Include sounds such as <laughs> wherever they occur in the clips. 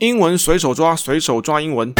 英文随手抓，随手抓英文。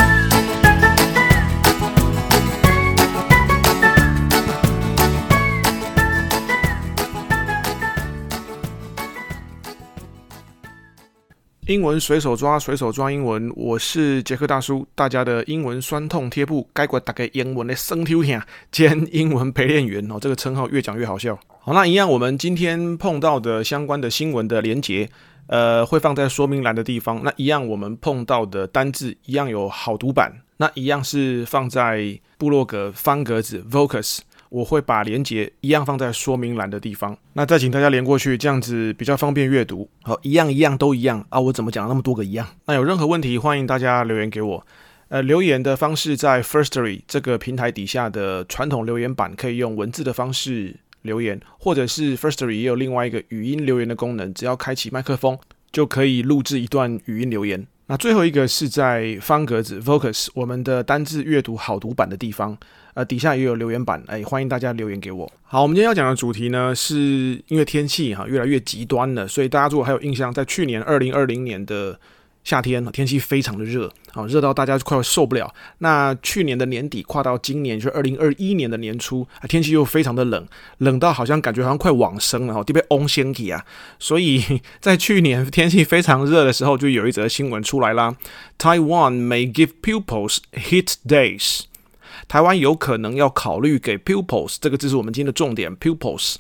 英文随手抓，随手抓英文。我是杰克大叔，大家的英文酸痛贴布，该过大概英文的生挑听兼英文陪练员哦。这个称号越讲越好笑。好，那一样，我们今天碰到的相关的新闻的连结。呃，会放在说明栏的地方。那一样，我们碰到的单字一样有好读版。那一样是放在部落格方格子 Vocus，我会把连结一样放在说明栏的地方。那再请大家连过去，这样子比较方便阅读。好，一样一样都一样啊！我怎么讲那么多个一样？那有任何问题，欢迎大家留言给我。呃，留言的方式在 Firstory 这个平台底下的传统留言板，可以用文字的方式。留言，或者是 Firstory 也有另外一个语音留言的功能，只要开启麦克风就可以录制一段语音留言。那最后一个是在方格子 Focus 我们的单字阅读好读版的地方，呃，底下也有留言板，哎，欢迎大家留言给我。好，我们今天要讲的主题呢，是因为天气哈越来越极端了，所以大家如果还有印象，在去年二零二零年的。夏天天气非常的热，啊，热到大家快要受不了。那去年的年底跨到今年，就是二零二一年的年初，啊，天气又非常的冷，冷到好像感觉好像快往生了，哈，特别温仙气啊。所以 <laughs> 在去年天气非常热的时候，就有一则新闻出来啦。Taiwan may give pupils heat days。台湾有可能要考虑给 pupils，这个字是我们今天的重点，pupils。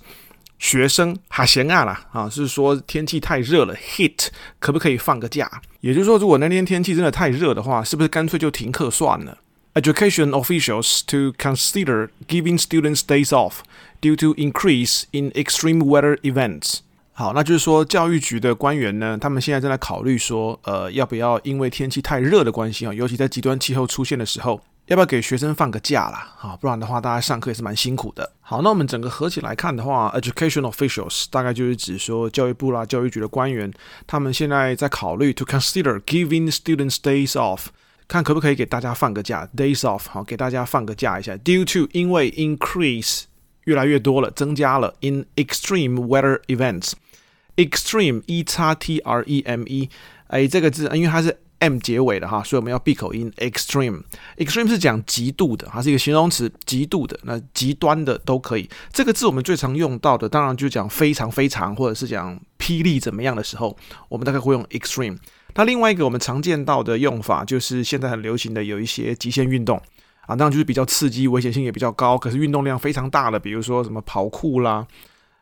学生哈闲啊啦啊，是说天气太热了，heat 可不可以放个假？也就是说，如果那天天气真的太热的话，是不是干脆就停课算了？Education officials to consider giving students days off due to increase in extreme weather events。好，那就是说教育局的官员呢，他们现在正在考虑说，呃，要不要因为天气太热的关系啊，尤其在极端气候出现的时候。要不要给学生放个假啦？好，不然的话，大家上课也是蛮辛苦的。好，那我们整个合起来看的话，educational officials 大概就是指说教育部啦、教育局的官员，他们现在在考虑 to consider giving students days off，看可不可以给大家放个假，days off，好，给大家放个假一下。Due to 因为 increase 越来越多了，增加了 in extreme weather events，extreme e x t r e m e，哎，这个字，因为它是。M 结尾的哈，所以我们要闭口音。Extreme，Extreme 是讲极度的，它是一个形容词，极度的，那极端的都可以。这个字我们最常用到的，当然就讲非常非常，或者是讲霹雳怎么样的时候，我们大概会用 extreme。那另外一个我们常见到的用法，就是现在很流行的有一些极限运动啊，当然就是比较刺激，危险性也比较高，可是运动量非常大的，比如说什么跑酷啦，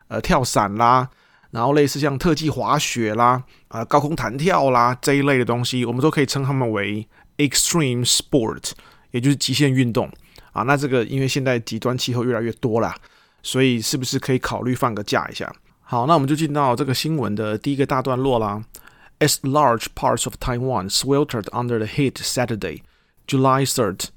呃，跳伞啦。然后类似像特技滑雪啦、啊、呃、高空弹跳啦这一类的东西，我们都可以称它们为 extreme sport，也就是极限运动啊。那这个因为现在极端气候越来越多啦，所以是不是可以考虑放个假一下？好，那我们就进到这个新闻的第一个大段落啦。As large parts of Taiwan sweltered under the heat Saturday, July 3rd.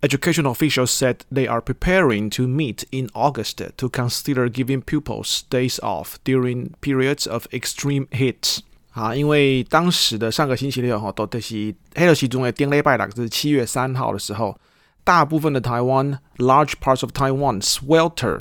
Education officials said they are preparing to meet in August to consider giving pupils days off during periods of extreme heat。啊，因为当时的上个星期六哈，都都是黑了其中的顶礼拜六，是七月三号的时候，大部分的台湾 large parts of Taiwan swelter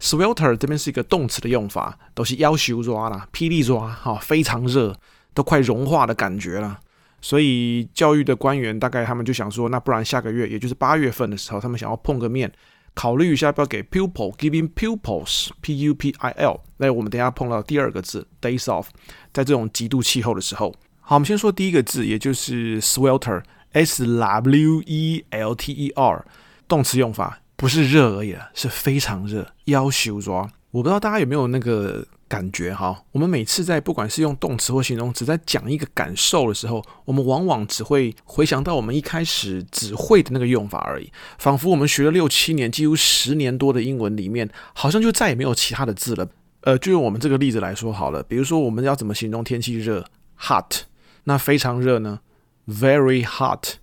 swelter 这边是一个动词的用法，都是夭寿热啦，霹雳热哈，非常热，都快融化的感觉了。 所以教育的官员大概他们就想说，那不然下个月，也就是八月份的时候，他们想要碰个面，考虑一下要不要给 pupil giving pupils p u p i l。那我们等下碰到第二个字 days off，在这种极度气候的时候。好，我们先说第一个字，也就是 swelter s w e l t e r，动词用法不是热而已，是非常热，夭寿热。我不知道大家有没有那个。感觉哈，我们每次在不管是用动词或形容词在讲一个感受的时候，我们往往只会回想到我们一开始只会的那个用法而已，仿佛我们学了六七年，几乎十年多的英文里面，好像就再也没有其他的字了。呃，就用我们这个例子来说好了，比如说我们要怎么形容天气热，hot，那非常热呢，very hot，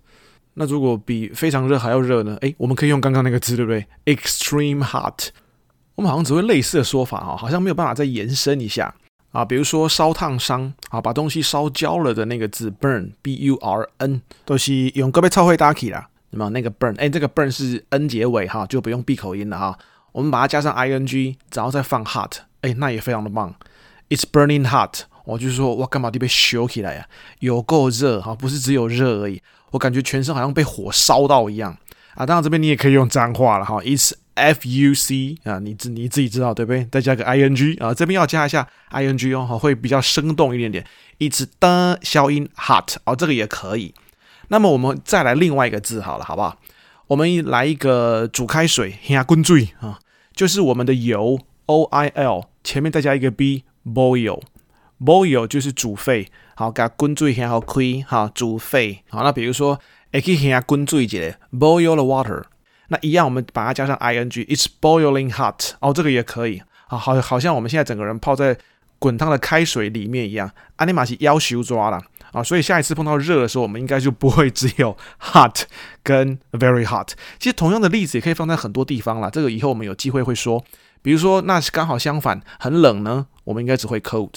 那如果比非常热还要热呢？诶，我们可以用刚刚那个字，对不对？extreme hot。我们好像只会类似的说法哈，好像没有办法再延伸一下啊。比如说烧烫伤啊，把东西烧焦了的那个字 burn，b u r n，都是用个别超会搭起啦。那么那个 burn，哎，这个 burn 是 n 结尾哈，就不用闭口音了哈。我们把它加上 i n g，然后再放 hot，哎，那也非常的棒。It's burning hot，我就是说我，干嘛你被烧起来呀？有够热哈，不是只有热而已，我感觉全身好像被火烧到一样啊。当然这边你也可以用脏话了哈，It's F U C 啊，你自你自己知道对不对？再加个 I N G 啊，这边要加一下 I N G 哦，会比较生动一点点。It's 的消音 hot 哦，这个也可以。那么我们再来另外一个字好了，好不好？我们来一个煮开水，下滚水啊，就是我们的油 O I L 前面再加一个 B，boil，boil 就是煮沸，好，给它滚水很好开，好，煮沸，好，那比如说，哎，可以下滚水一 boil the water，那一样，我们把它加上 I N G，It's boiling hot，哦，这个也可以，好，好，好像我们现在整个人泡在滚烫的开水里面一样，阿尼玛是要求抓了。啊，所以下一次碰到热的时候，我们应该就不会只有 <laughs> hot 跟 very hot。其实同样的例子也可以放在很多地方啦。这个以后我们有机会会说。比如说，那是刚好相反，很冷呢，我们应该只会 cold。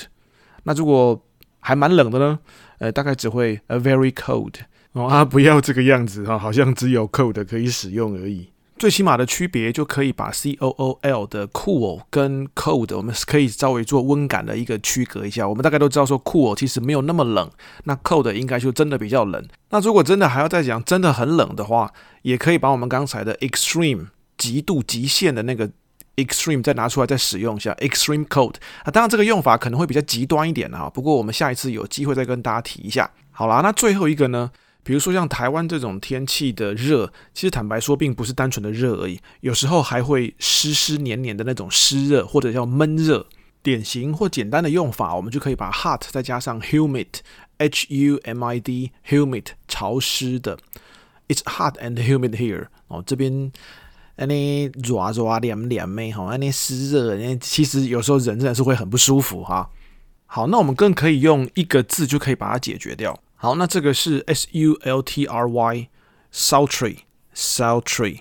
那如果还蛮冷的呢，呃，大概只会 a very cold。哦啊，不要这个样子哈，好像只有 cold 可以使用而已。最起码的区别就可以把 C O O L 的 cool 跟 cold，我们可以稍微做温感的一个区隔一下。我们大概都知道说 cool 其实没有那么冷，那 cold 应该就真的比较冷。那如果真的还要再讲真的很冷的话，也可以把我们刚才的 extreme 极度极限的那个 extreme 再拿出来再使用一下 extreme cold。啊，当然这个用法可能会比较极端一点啊，不过我们下一次有机会再跟大家提一下。好啦，那最后一个呢？比如说像台湾这种天气的热，其实坦白说并不是单纯的热而已，有时候还会湿湿黏黏的那种湿热，或者叫闷热。典型或简单的用法，我们就可以把 hot 再加上 humid，h u m i d，humid 潮湿的。It's hot and humid here。哦，这边那热热黏黏的哈，那湿热，那其实有时候人真的是会很不舒服哈。好，那我们更可以用一个字就可以把它解决掉。好，那这个是 S U L T R Y，sultry，sultry。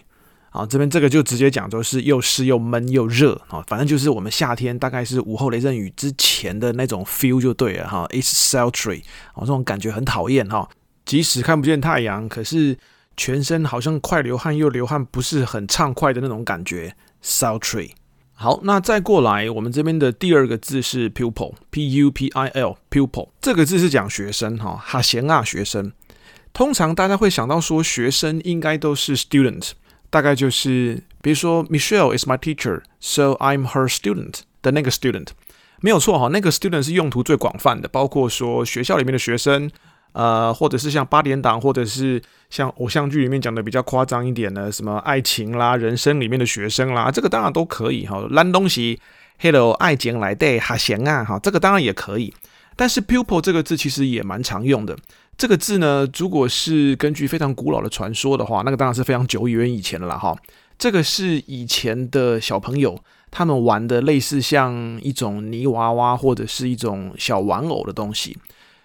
好，这边这个就直接讲，就是又湿又闷又热啊，反正就是我们夏天大概是午后雷阵雨之前的那种 feel 就对了哈。It's sultry，哦，这种感觉很讨厌哈。即使看不见太阳，可是全身好像快流汗又流汗，不是很畅快的那种感觉。sultry。好，那再过来，我们这边的第二个字是 pupil，p u p i l，pupil 这个字是讲学生哈，哈闲啊学生。通常大家会想到说学生应该都是 student，大概就是比如说 Michelle is my teacher，so I'm her student 的那个 student，没有错哈，那个 student 是用途最广泛的，包括说学校里面的学生。呃，或者是像八点档，或者是像偶像剧里面讲的比较夸张一点的，什么爱情啦、人生里面的学生啦，这个当然都可以哈。烂东西，Hello，爱情来对哈闲啊哈，这个当然也可以。但是 pupil 这个字其实也蛮常用的。这个字呢，如果是根据非常古老的传说的话，那个当然是非常久远以前的了哈。这个是以前的小朋友他们玩的类似像一种泥娃娃或者是一种小玩偶的东西。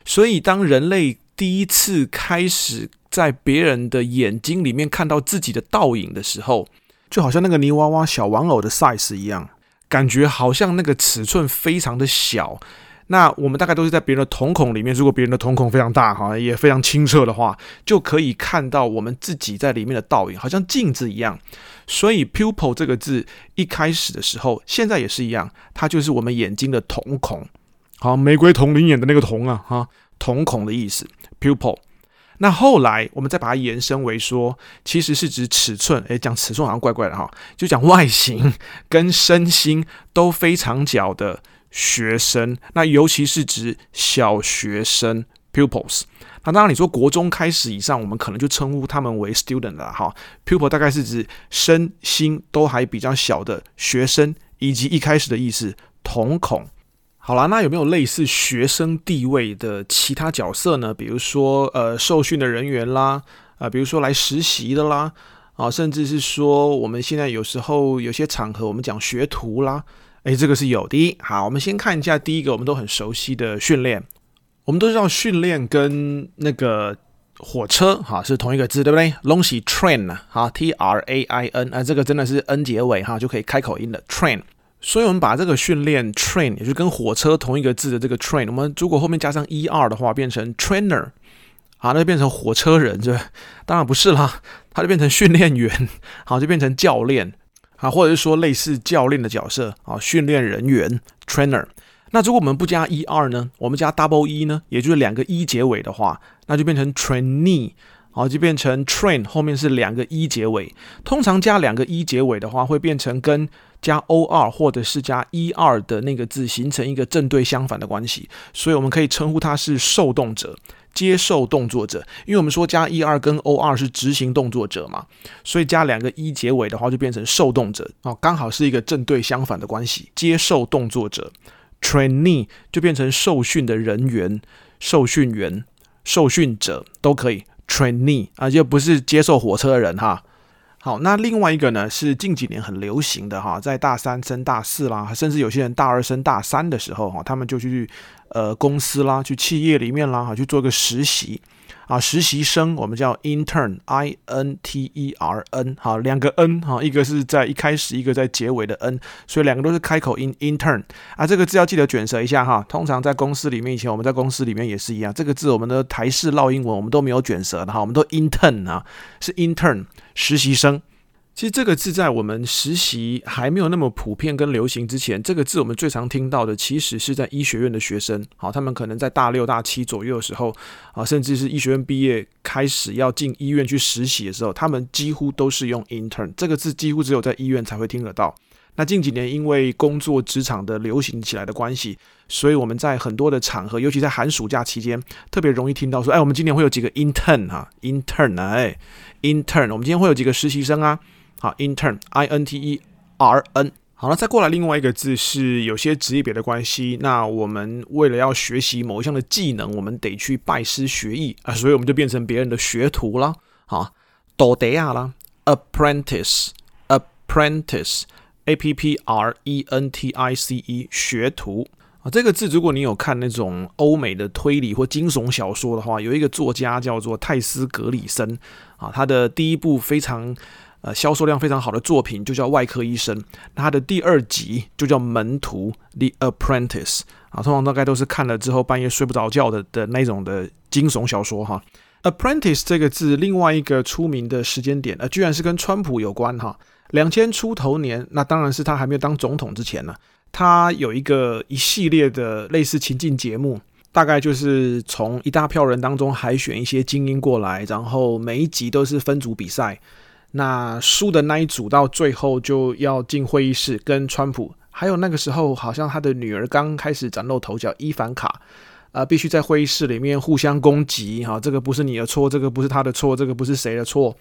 所以，当人类第一次开始在别人的眼睛里面看到自己的倒影的时候，就好像那个泥娃娃小玩偶的 size 一样，感觉好像那个尺寸非常的小。那我们大概都是在别人的瞳孔里面，如果别人的瞳孔非常大哈，也非常清澈的话，就可以看到我们自己在里面的倒影，好像镜子一样。所以 pupil 这个字一开始的时候，现在也是一样，它就是我们眼睛的瞳孔。好，玫瑰瞳铃眼的那个瞳啊，哈，瞳孔的意思，pupil。那后来我们再把它延伸为说，其实是指尺寸。诶，讲尺寸好像怪怪的哈，就讲外形跟身心都非常小的学生。那尤其是指小学生 pupils。那当然你说国中开始以上，我们可能就称呼他们为 student 了哈。pupil 大概是指身心都还比较小的学生，以及一开始的意思，瞳孔。好啦，那有没有类似学生地位的其他角色呢？比如说，呃，受训的人员啦，啊、呃，比如说来实习的啦，啊，甚至是说我们现在有时候有些场合我们讲学徒啦，诶，这个是有的。好，我们先看一下第一个，我们都很熟悉的训练。我们都知道训练跟那个火车哈是同一个字，对不对？东西 train 哈，T R A I N 啊，这个真的是 N 结尾哈，就可以开口音的 train。所以，我们把这个训练 train，也就是跟火车同一个字的这个 train，我们如果后面加上 er 的话，变成 trainer，啊，那就变成火车人，是吧？当然不是啦，它就变成训练员，好，就变成教练，啊，或者是说类似教练的角色，啊，训练人员 trainer。那如果我们不加 er 呢？我们加 double e 呢？也就是两个 e 结尾的话，那就变成 trainee，好，就变成 train 后面是两个 e 结尾。通常加两个 e 结尾的话，会变成跟加 or 或者是加 er 的那个字形成一个正对相反的关系，所以我们可以称呼它是受动者。接受动作者，因为我们说加 er 跟 or 是执行动作者嘛，所以加两个 e 结尾的话，就变成受动者哦，刚好是一个正对相反的关系。接受动作者，trainee 就变成受训的人员、受训员、受训者都可以。trainee 啊，就不是接受火车的人哈。好，那另外一个呢，是近几年很流行的哈，在大三升大四啦，甚至有些人大二升大三的时候哈，他们就去。呃，公司啦，去企业里面啦，哈，去做个实习啊，实习生我们叫 intern，i n t e r n，好，两个 n 哈，一个是在一开始，一个在结尾的 n，所以两个都是开口音 intern 啊，这个字要记得卷舌一下哈。通常在公司里面，以前我们在公司里面也是一样，这个字我们的台式烙英文我们都没有卷舌的哈，我们都 intern 啊，是 intern 实习生。其实这个字在我们实习还没有那么普遍跟流行之前，这个字我们最常听到的，其实是在医学院的学生。好，他们可能在大六、大七左右的时候，啊，甚至是医学院毕业开始要进医院去实习的时候，他们几乎都是用 intern 这个字，几乎只有在医院才会听得到。那近几年因为工作职场的流行起来的关系，所以我们在很多的场合，尤其在寒暑假期间，特别容易听到说，哎，我们今年会有几个 intern 哈，intern 啊，哎，intern，我们今天会有几个实习生啊。好，intern，i n t e r n。好了，再过来另外一个字是有些职业别的关系。那我们为了要学习某一项的技能，我们得去拜师学艺啊，所以我们就变成别人的学徒了。好，多德亚啦，apprentice，apprentice A P P R E N T I C E 学徒啊。这个字，如果你有看那种欧美的推理或惊悚小说的话，有一个作家叫做泰斯·格里森啊，他的第一部非常。呃，销售量非常好的作品就叫《外科医生》，他的第二集就叫《门徒》（The Apprentice） 啊，通常大概都是看了之后半夜睡不着觉的的那种的惊悚小说哈。Apprentice 这个字，另外一个出名的时间点，呃，居然是跟川普有关哈。两千出头年，那当然是他还没有当总统之前呢，他有一个一系列的类似情境节目，大概就是从一大票人当中海选一些精英过来，然后每一集都是分组比赛。那输的那一组到最后就要进会议室跟川普，还有那个时候好像他的女儿刚开始崭露头角，伊凡卡，啊、呃，必须在会议室里面互相攻击，哈，这个不是你的错，这个不是他的错，这个不是谁的错，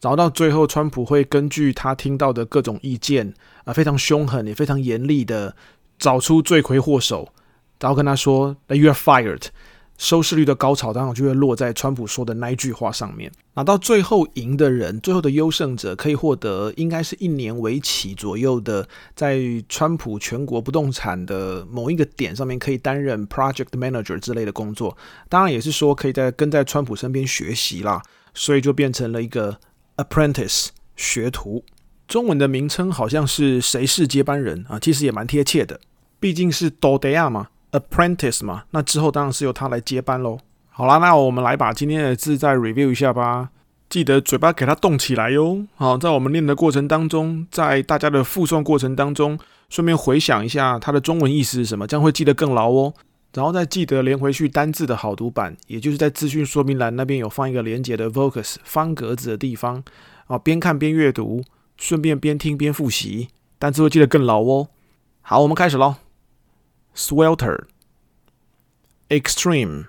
然后到最后川普会根据他听到的各种意见，啊、非常凶狠也非常严厉的找出罪魁祸首，然后跟他说，You are fired。收视率的高潮当然就会落在川普说的那一句话上面。那到最后赢的人，最后的优胜者可以获得应该是一年为期左右的，在川普全国不动产的某一个点上面可以担任 project manager 之类的工作。当然也是说可以在跟在川普身边学习啦，所以就变成了一个 apprentice 学徒。中文的名称好像是谁是接班人啊？其实也蛮贴切的，毕竟是多德亚嘛。Apprentice 嘛，那之后当然是由他来接班喽。好啦，那我们来把今天的字再 review 一下吧。记得嘴巴给它动起来哟。好，在我们练的过程当中，在大家的复诵过程当中，顺便回想一下它的中文意思是什么，这样会记得更牢哦。然后再记得连回去单字的好读版，也就是在资讯说明栏那边有放一个连结的 Vocus 方格子的地方啊，边看边阅读，顺便边听边复习，单字会记得更牢哦。好，我们开始喽。swelter, extreme,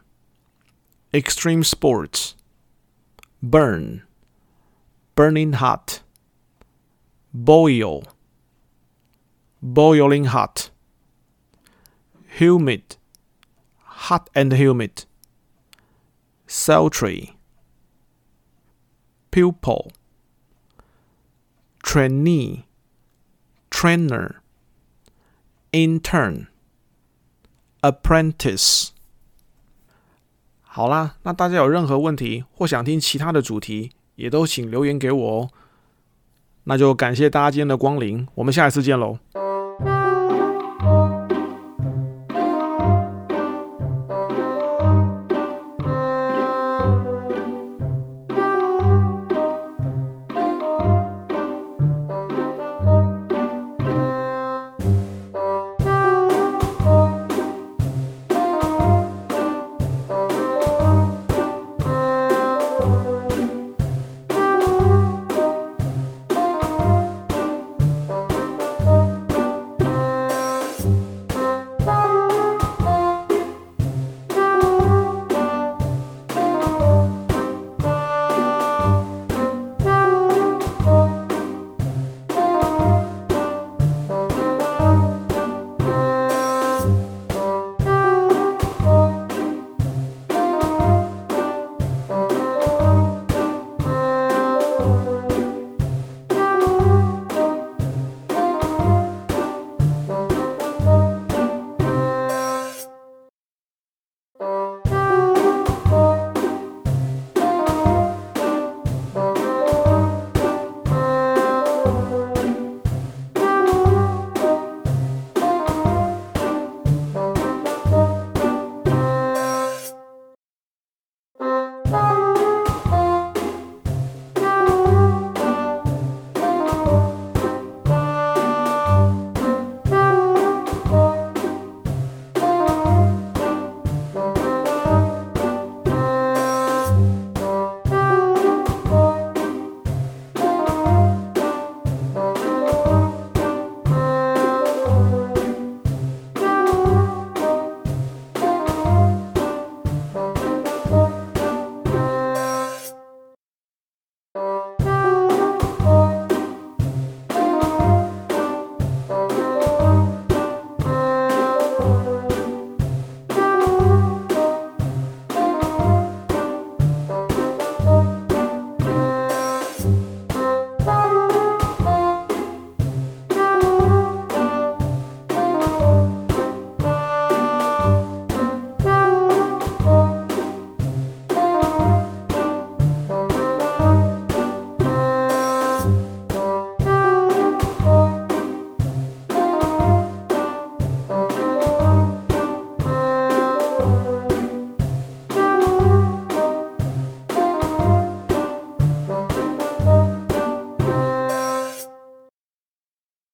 extreme sports, burn, burning hot, boil, boiling hot, humid, hot and humid, sultry, pupil, trainee, trainer, intern Apprentice，好啦，那大家有任何问题或想听其他的主题，也都请留言给我哦。那就感谢大家今天的光临，我们下一次见喽。